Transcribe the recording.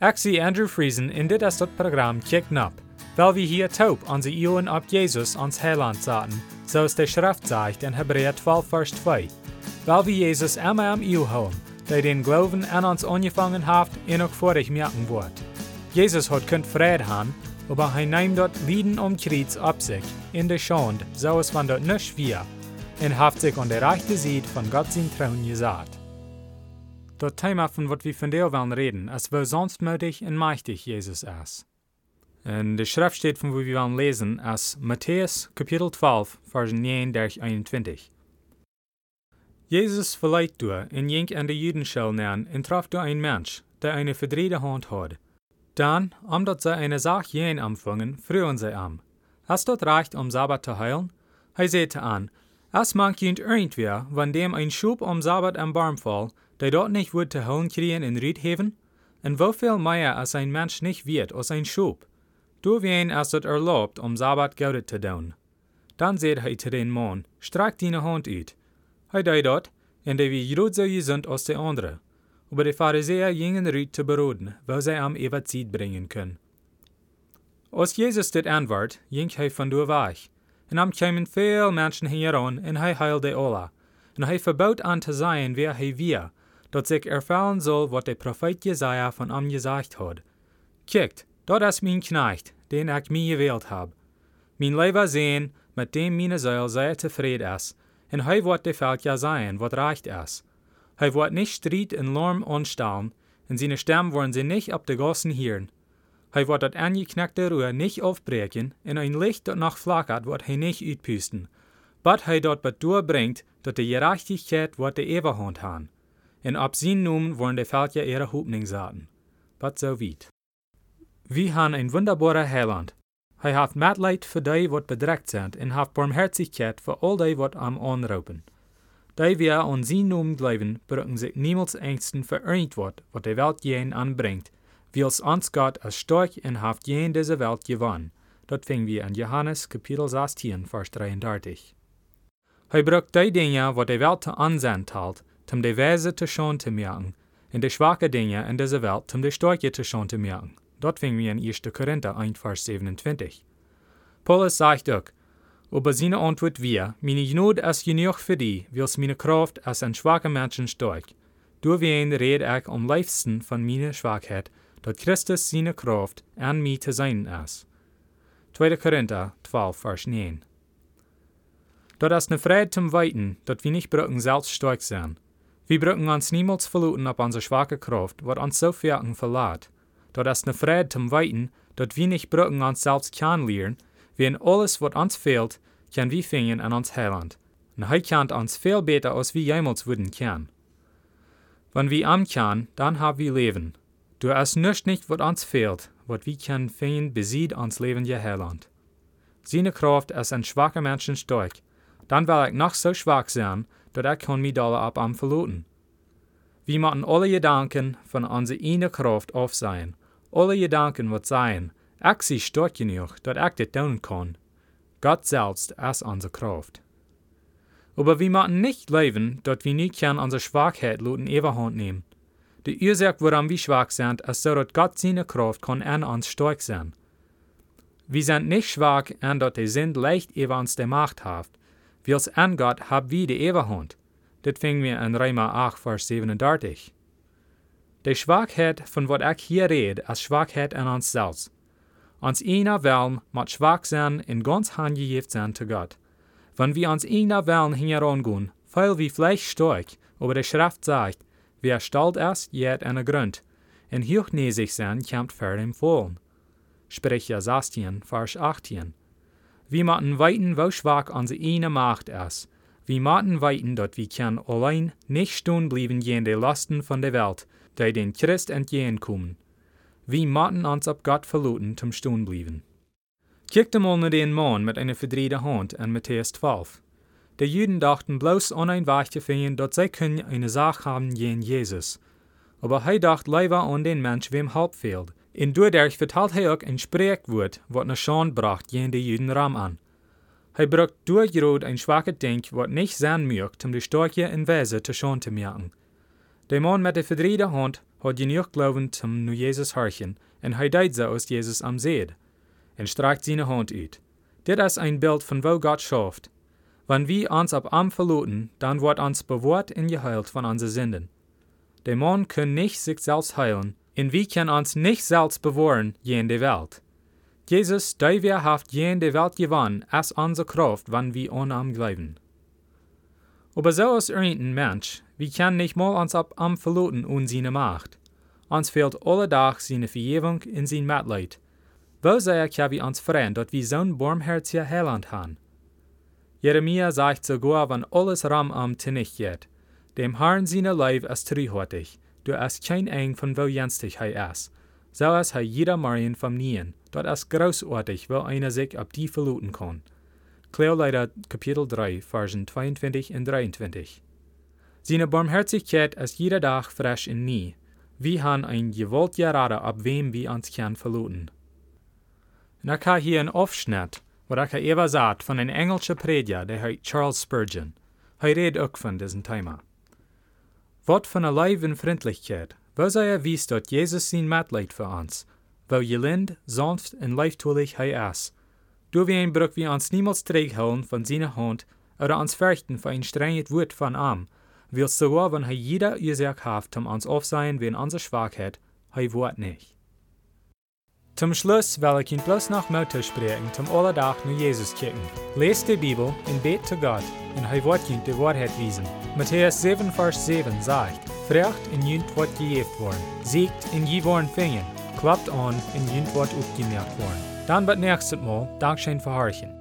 Zie Andrew Friesen in dit is dat programma Kick Nap, weil wir hier taub onze Ioen op Jesus ans Heiland zaten, zoals de Schrift zegt in Hebräer 12 vers 2. Weil wir Jesus immer am Iu houden, der den Glauben an uns angefangen hat, en ook vorig merken wordt. Jesus hat kunt vrede haben, aber hij neemt dort Lieden um Kreuz ab sich, in der Schande, so es van dort nicht wir, und haft sich an der rechte Seite von Gott sein Trauen gesagt. Das Thema, von wat wir von der wollen reden, es sonst möglich und mächtig Jesus ist. In der Schrift steht, von wo wir wollen lesen, als Matthäus Kapitel 12, Vers 9 durch 21. Jesus verleiht du in jink an der Judenschule nähern und traf du ein Mensch, der eine verdrehte Hand hat. Dann, omdat sie eine Sache jen anfangen, frühen sie am. Hast dort reicht, um Sabbat zu heilen? Er sagte an, es mag jent irgendwer, wenn dem ein Schub um Sabbat am Baum fall, der dort nicht wird zu heilen kriegen in Riedhaven? Und wieviel mehr als ein Mensch nicht wird als ein Schub? Du wen es dort erlaubt, um Sabbat Geld zu tun. Dann seht er zu den Mann, streck deine Hand uit. Hij deed dat, en de wie groot zo gezond als de andere. Aber de Pharisäer gingen Rüt zu beroden, weil sie am ewig Zeit bringen können. Als Jesus dit antwoord, ging hij van door weg. En am kwamen veel mensen hieran, en hij heilde alle. En hij verbood aan te zijn wie hij wir, dat zich erfallen soll, wat de profeet Jesaja van am gesagt had. Kijkt, dat is mijn knecht, den ik mij gewählt heb. Mijn leven zijn, met dem meine Seele sehr tevreden is, en hij wordt de Volk ja zijn, wat recht is. Hij wordt nicht Stried en Lärm anstellen, en seine Stimmen wollen sie nicht ab de Gassen hören. Hij wordt dat angeknackte Ruhe nicht aufbrechen, en ein Licht dat noch flackert, wordt hij nicht uitpusten. But hij dat bet doorbringt, dat de Gerechtigkeit wordt de Eberhand han. En ab zijn noemen wollen de Völker ihre Hoopning zaten. But so weit. Wir han ein wunderbarer Heiland. Hij haft Mitleid für die, wat bedrückt sind, en haft Barmherzigkeit für all die, wat am anroepen. Die wir an zijn noemen blijven, brücken sich niemals ängsten für irgendwas, wat de Welt jen anbringt, wils ons Gott als stark en haft jen deze Welt gewonnen. Dat fingen wir in Johannes Kapitel 16, Vers 33. Hij brückt die dingen wat de Welt te aanzien talt, om de wijze te schoon te merken, en de schwache dingen in deze Welt om de sterke te schoon te merken. Dat fingen wir in 1. Korinther 1, Vers 27. Paulus sagt ook, aber seine Antwort wir, meine Gnade ist genug für die, wils meine Kraft als ein schwacher Menschen stark. Durch wen red ich am liefsten von meiner Schwachheit, dat Christus seine Kraft an mir zu sein ist. 2. Korinther 12, Vers 9. Dat ist ne Freiheit zum Weiten, dat wir nicht brücken selbst stark sein. Wir brücken uns niemals verluten auf unsere schwache Kraft, wat uns so viel verlässt. Dat ist ne Freiheit zum Weiten, dat wir nicht brücken uns selbst kennenlernen, wie in alles, wat uns fehlt, kann wir finden an uns Heiland. Und er kennt uns viel besser, als wir jemals würden kennen. Wenn wir am kann, dann haben wir Leben. Du hast nicht nicht, was uns fehlt, was wir können finden, besieht uns Leben je Heiland. Seine Kraft ist ein schwacher Menschen stark. Dann will ich noch so schwach sein, dass ich kann mich da ab am verloten. Wir müssen alle Gedanken von unserer eine Kraft auf sein. Alle Gedanken wird sein, ich sie stark genug, dass ich das tun kann. Gott selbst ist unsere Kraft. Aber wir müssen nicht leben, dass wir nicht können unsere Schwachheit in Überhand nehmen. Die Ursache, warum wir schwach sind, ist so, Gott seine Kraft kann an uns stark sein. Wir sind nicht schwach, an dass die Sinn leicht über uns die Macht hat. Wils an Gott haben wir die Überhand. Das fingen wir in Römer 8, Vers 37. Die Schwachheit, von wat ich hier rede, ist Schwachheit an uns selbst. Uns einer Wellen muss schwach sein und ganz handgegeben sein zu Gott. Wenn wir uns einer Wellen herangehen, weil wir vielleicht stark, aber die Schrift sagt, wer stolz ist, jet eine Grund, und hochnäsig sein, kämpft für den Vollen. Sprecher 16, Vers 18. Wir müssen weiten, wo schwach unsere eine Macht ist. Wir müssen weiten, dass wir können allein nicht stehen bleiben gegen die Lasten von der Welt, die den Christ entgegenkommen. Wir müssen uns auf Gott verlauten zum Stehen bleiben. Kijkt mal nach den Mann mit einer verdrehten Hand in Matthäus 12. Die Juden dachten bloß an ein Weg zu finden, sie können eine Sache haben gegen Jesus. Aber er dachte lieber an den Mensch, wem Halb fehlt. Und dadurch vertelt er auch ein Sprekwort, was eine Schande bracht gegen die Juden Ram an. Er braucht durchgerot ein schwaches Denk, was nicht sein mögt, um die Storche in Weise zu Schande zu merken. De man met de verdriede hand had genoeg glauben zum nu Jezus harchen, en hij deed zo als Jezus am zeed, en streikt seine hand uit. Dit is ein Bild von wo Gott schafft. Wenn wir uns ab am verloten, dann wird uns bewahrt und geheilt von unseren Sünden. Der Mann kann nicht sich selbst heilen, und wir können uns nicht selbst bewahren in der Welt. Jesus, der wir haft in der Welt gewonnen, ist unsere Kraft, wenn wir an ihm glauben. Aber so ist ein Mensch, wir können nicht mal uns ab am verloten und seine Macht. Uns fehlt alle Tag seine Vergebung und sein Mitleid. Wo sehr kann wir uns freuen, dass wir so'n barmherziger Heiland haben? Jeremia sagt sogar, wenn alles ram am Tinich geht, dem Herrn seine Leib ist treuhortig, du hast kein Eng von wo jenstig hei ist. So ist hei jeder Marien vom Nien, dort ist großartig, wo einer sich ab die verluten kann. Kleoleider Kapitel 3, Versen 22 und 23. Seine Barmherzigkeit ist jeder Tag frisch und nie. Wir haben ein gewollt gerade, ab wem wir uns kann verluten. Ich habe hier einen Aufschnitt, wo ich eben sagt von einem engelschen Prediger, der heißt Charles Spurgeon. Er redet auch von diesem Thema. Wat von einer Leib Freundlichkeit, wo er wies, dass Jesus sein Mitleid für uns, wo gelind, sanft und leichttulich er ist. Du wie ein Bruch wie uns niemals trägholen von seiner Hand oder uns fürchten für ein strenges Wort von ihm, willst sogar, wenn er jeder Ursache hat, um uns aufsehen wegen unserer Schwachheit, er wort nicht. Zum Schluss will ich ihn bloß noch Mutter sprechen, zum Allerdach nur Jesus kicken. Lest die Bibel und bet zu Gott, und er wird ihn die Wahrheit wiesen. Matthäus 7, Vers 7 sagt, Frecht in jünt wird gejeft worden, siegt in je worden fingen, klappt an in jünt wird aufgemerkt worden. Dann wird nächstes Mal Dankeschön verharchen.